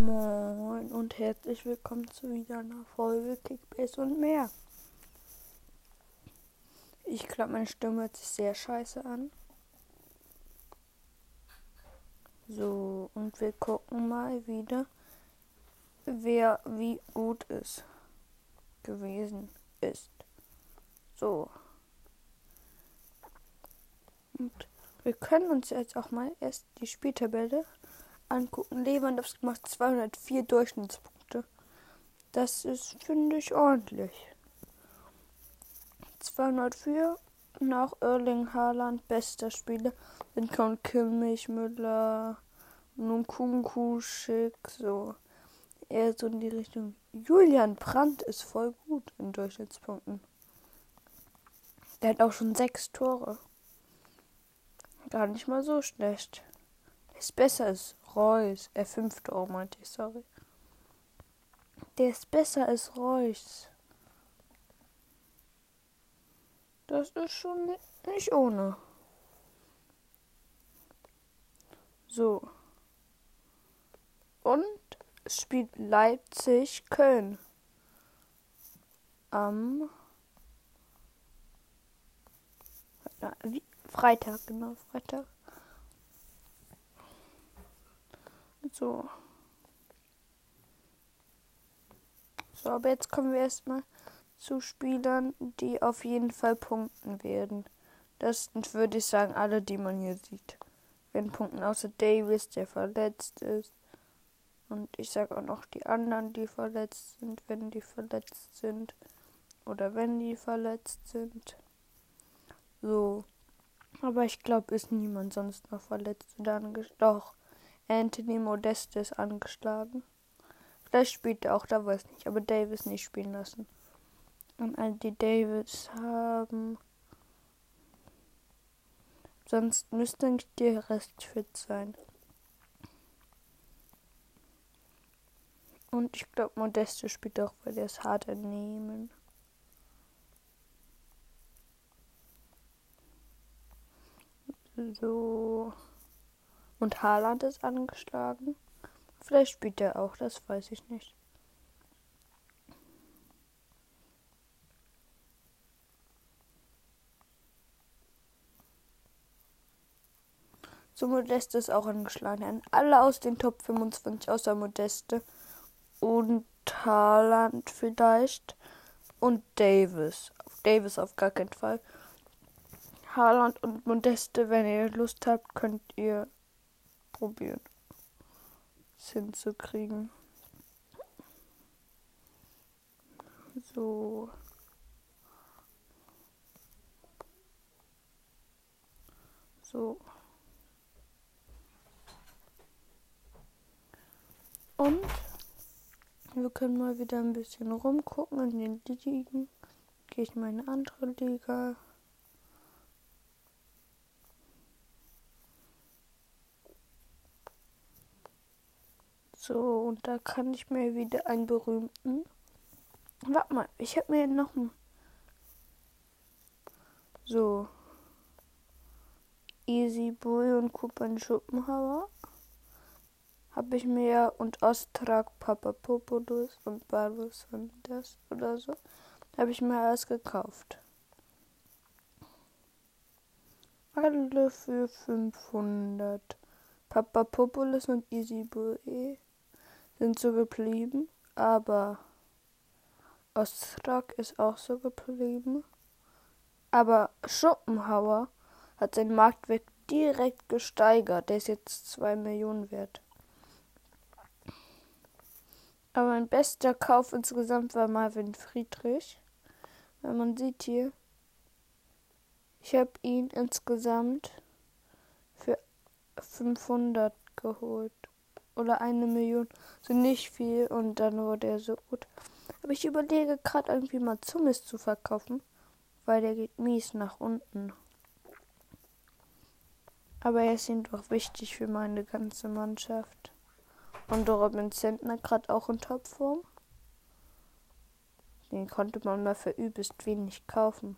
Moin und herzlich willkommen zu wieder einer Folge Kickbase und mehr. Ich glaube, meine Stimme hört sich sehr scheiße an. So, und wir gucken mal wieder, wer wie gut ist gewesen ist. So. Und wir können uns jetzt auch mal erst die Spieltabelle angucken. Lewandowski macht 204 Durchschnittspunkte. Das ist, finde ich, ordentlich. 204 nach Erling Haaland, bester Spieler, sind kommt Kimmich, Müller, Nkunku, Schick, so. Eher so in die Richtung. Julian Brandt ist voll gut in Durchschnittspunkten. Der hat auch schon sechs Tore. Gar nicht mal so schlecht. Ist besser als Reus. Äh, fünf Tore meinte ich, sorry. Der ist besser als Reus. Das ist schon nicht ohne. So. Und es spielt Leipzig Köln. Am Freitag, genau, Freitag. So. So, aber jetzt kommen wir erstmal zu Spielern, die auf jeden Fall punkten werden. Das sind, würde ich sagen, alle, die man hier sieht. Wenn punkten, außer Davis, der verletzt ist. Und ich sage auch noch die anderen, die verletzt sind, wenn die verletzt sind. Oder wenn die verletzt sind. So. Aber ich glaube, ist niemand sonst noch verletzt oder angeschlagen. Doch. Anthony Modeste ist angeschlagen. Vielleicht spielt er auch, da weiß ich nicht. Aber Davis nicht spielen lassen. Und all die Davis haben. Sonst müsste eigentlich der Rest fit sein. Und ich glaube, Modeste spielt auch, weil er es hart entnehmen. So. Und Haaland ist angeschlagen. Vielleicht spielt er auch, das weiß ich nicht. So Modeste ist auch angeschlagen. Alle aus den Top 25 außer Modeste. Und Haaland vielleicht. Und Davis. Davis auf gar keinen Fall. Haaland und Modeste, wenn ihr Lust habt, könnt ihr probieren, es hinzukriegen. So. So. Und wir können mal wieder ein bisschen rumgucken in den Ligen. Gehe ich in meine andere Liga. So, und da kann ich mir wieder einen berühmten. Warte mal, ich habe mir noch einen. So. Easy Boy und Kupan Schuppenhauer. Habe ich mir und Ostrak Papapopoulos und Barlos das oder so. Habe ich mir alles gekauft. Alle für 500. Papapopoulos und Easy Boy sind so geblieben, aber Ostrak ist auch so geblieben. Aber Schopenhauer hat seinen Marktwert direkt gesteigert. Der ist jetzt 2 Millionen wert. Aber mein bester Kauf insgesamt war Marvin Friedrich. Wenn man sieht hier, ich habe ihn insgesamt für 500 geholt oder eine Million. So nicht viel und dann wurde er so gut. Aber ich überlege gerade irgendwie mal Zummis zu verkaufen, weil der geht mies nach unten. Aber er ist ihm doch wichtig für meine ganze Mannschaft. Und Robin Zentner gerade auch in Topform. Den konnte man mal für übelst wenig kaufen.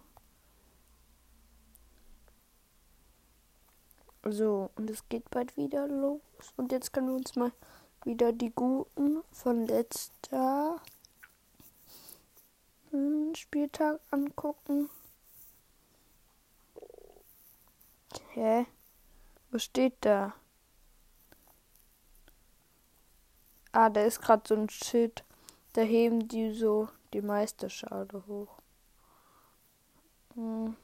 So, und es geht bald wieder los. Und jetzt können wir uns mal wieder die guten von letzter hm, Spieltag angucken. Hä? Was steht da? Ah, da ist gerade so ein Schild. Da heben die so die Meisterschale hoch. Hm.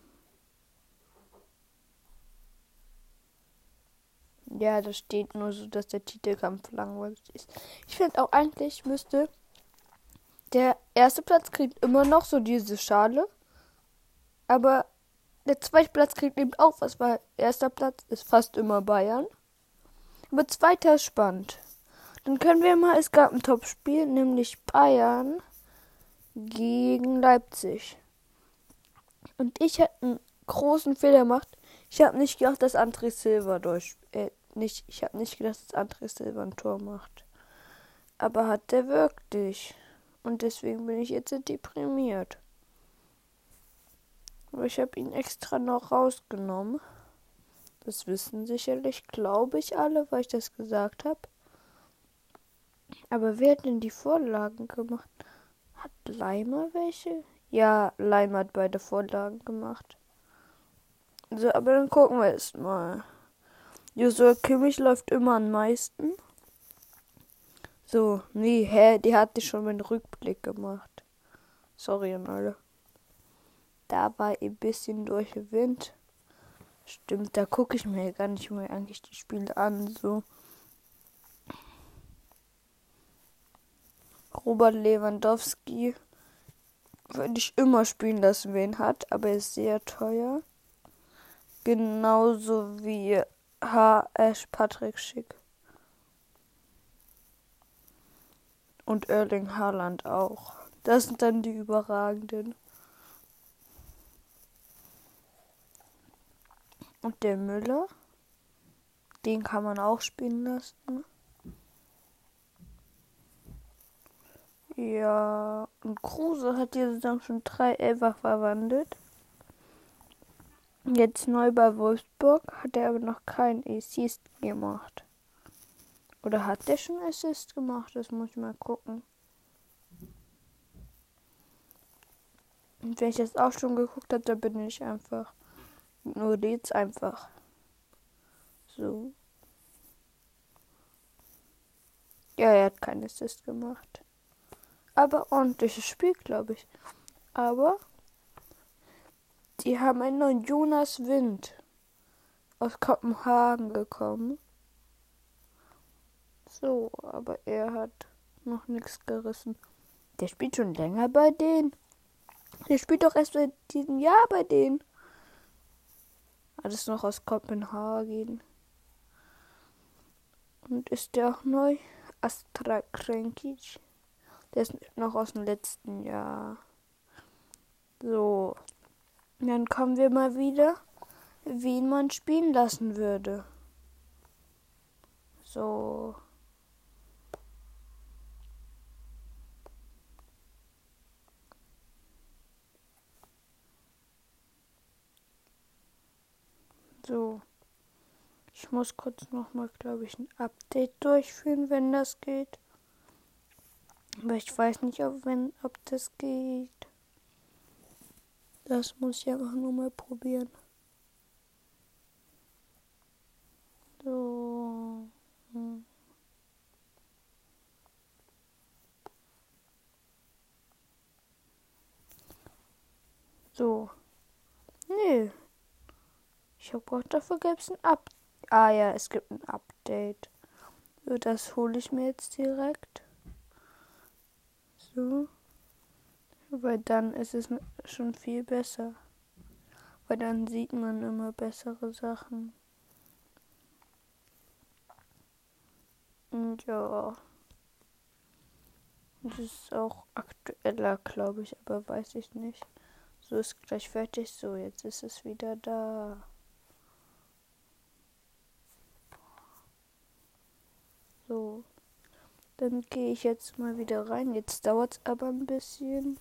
Ja, da steht nur so, dass der Titelkampf langweilig ist. Ich finde auch eigentlich müsste der erste Platz kriegt immer noch so diese Schale. Aber der zweite Platz kriegt eben auch was, weil erster Platz ist fast immer Bayern. Aber zweiter ist spannend. Dann können wir mal, es gab ein Topspiel, nämlich Bayern gegen Leipzig. Und ich hätte einen großen Fehler gemacht. Ich habe nicht gedacht, dass André Silva durch. Äh, nicht, ich habe nicht gedacht, dass André Silva ein Tor macht. Aber hat der wirklich. Und deswegen bin ich jetzt deprimiert. Aber ich habe ihn extra noch rausgenommen. Das wissen sicherlich, glaube ich, alle, weil ich das gesagt habe. Aber wer hat denn die Vorlagen gemacht? Hat Leimer welche? Ja, Leimer hat beide Vorlagen gemacht. So, aber dann gucken wir erst mal. Joshua Kimmich läuft immer am meisten. So, nee, hä, die hatte schon meinen Rückblick gemacht. Sorry an alle. Da war ein bisschen durch den Wind. Stimmt, da gucke ich mir gar nicht mehr eigentlich die Spiele an, so. Robert Lewandowski würde ich immer spielen lassen, wen hat, aber er ist sehr teuer. Genauso wie H.S. Patrick Schick. Und Erling Haaland auch. Das sind dann die überragenden. Und der Müller, den kann man auch spielen lassen. Ja, und Kruse hat diese Saison schon drei Elfer verwandelt. Jetzt neu bei Wolfsburg hat er aber noch keinen Assist gemacht. Oder hat der schon Assist gemacht? Das muss ich mal gucken. Und wenn ich das auch schon geguckt habe, dann bin ich einfach. Nur jetzt einfach. So. Ja, er hat keinen Assist gemacht aber ordentliches Spiel, glaube ich. Aber die haben einen neuen Jonas Wind aus Kopenhagen gekommen. So, aber er hat noch nichts gerissen. Der spielt schon länger bei denen. Der spielt doch erst seit diesem Jahr bei denen. Alles noch aus Kopenhagen. Und ist der auch neu? Astra Krenkic. Der ist noch aus dem letzten Jahr. So. Dann kommen wir mal wieder, wen man spielen lassen würde. So. So. Ich muss kurz noch mal, glaube ich, ein Update durchführen, wenn das geht. Aber ich weiß nicht, ob, wenn, ob das geht. Das muss ich einfach nur mal probieren. So. So. Nö. Ich habe auch dafür gibt es ein Up. Ah ja, es gibt ein Update. So, das hole ich mir jetzt direkt so. Weil dann ist es schon viel besser. Weil dann sieht man immer bessere Sachen. Und ja. Das ist auch aktueller, glaube ich, aber weiß ich nicht. So ist gleich fertig. So, jetzt ist es wieder da. So. Dann gehe ich jetzt mal wieder rein. Jetzt dauert es aber ein bisschen.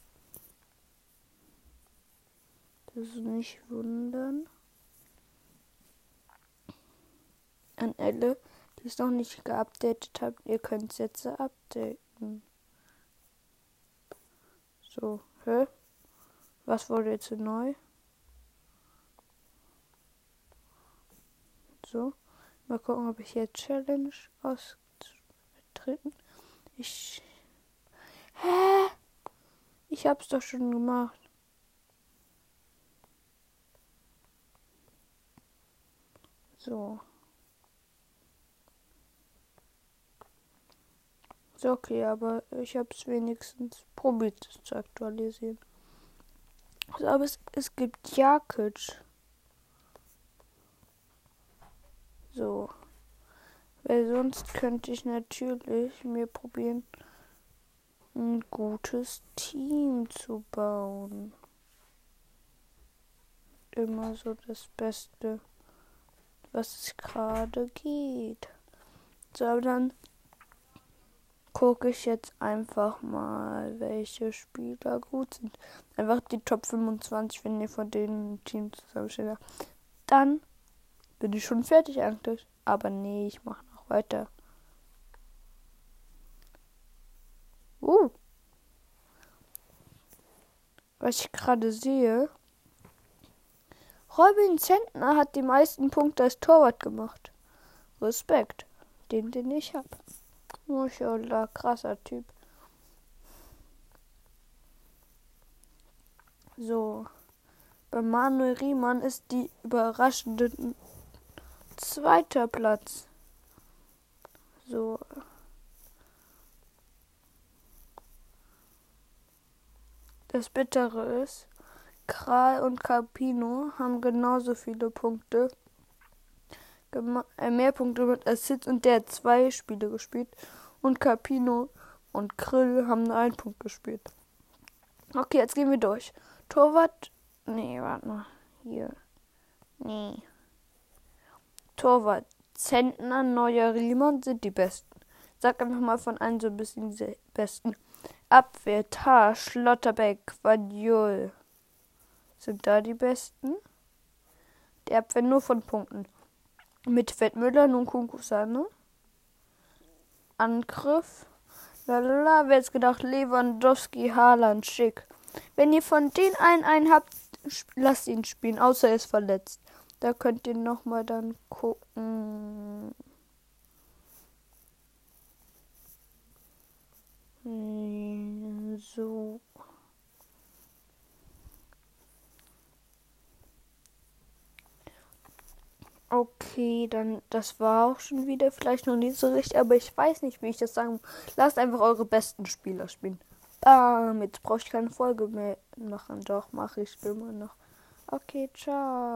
Ist nicht wundern. An alle, es noch nicht geupdatet habt, ihr könnt jetzt updaten. So, hä? Was wurde jetzt neu? So, mal gucken, ob ich jetzt Challenge austreten. Ich. Hä? Ich hab's doch schon gemacht. So. Ist okay, aber ich habe es wenigstens probiert zu aktualisieren. Also, aber es, es gibt Jakic. So. Weil sonst könnte ich natürlich mir probieren, ein gutes Team zu bauen. Immer so das Beste, was es gerade geht. So, aber dann gucke ich jetzt einfach mal, welche Spieler gut sind. Einfach die Top 25, wenn ihr von denen Team zusammenstellt. Dann bin ich schon fertig eigentlich. Aber nee, ich mache noch weiter. Uh. Was ich gerade sehe. Robin Zentner hat die meisten Punkte als Torwart gemacht. Respekt. Den, den ich habe. Mashallah, krasser Typ. So. Bei Manuel Riemann ist die überraschende zweiter Platz. So. Das Bittere ist, Kral und Capino haben genauso viele Punkte mehr Punkte mit Assists und der hat zwei Spiele gespielt. Und Capino und Krill haben nur einen Punkt gespielt. Okay, jetzt gehen wir durch. Torwart. Nee, warte mal. Hier. Nee. Torwart. Zentner, Neuer, Riemann sind die besten. Sag einfach mal von allen so ein bisschen die besten. Abwehr, Tar, Schlotterbeck, Quadiol. Sind da die besten? Der Abwehr nur von Punkten. Mit Fettmüller, nun Kunkusane. Angriff. Lalala, wer jetzt gedacht, Lewandowski, Haaland, Schick. Wenn ihr von den einen einen habt, lasst ihn spielen, außer er ist verletzt. Da könnt ihr nochmal dann gucken. So. Okay, dann das war auch schon wieder vielleicht noch nicht so richtig, aber ich weiß nicht, wie ich das sagen. Lasst einfach eure besten Spieler spielen. Bam, jetzt brauche ich keine Folge mehr machen. Doch, mache ich immer noch. Okay, ciao.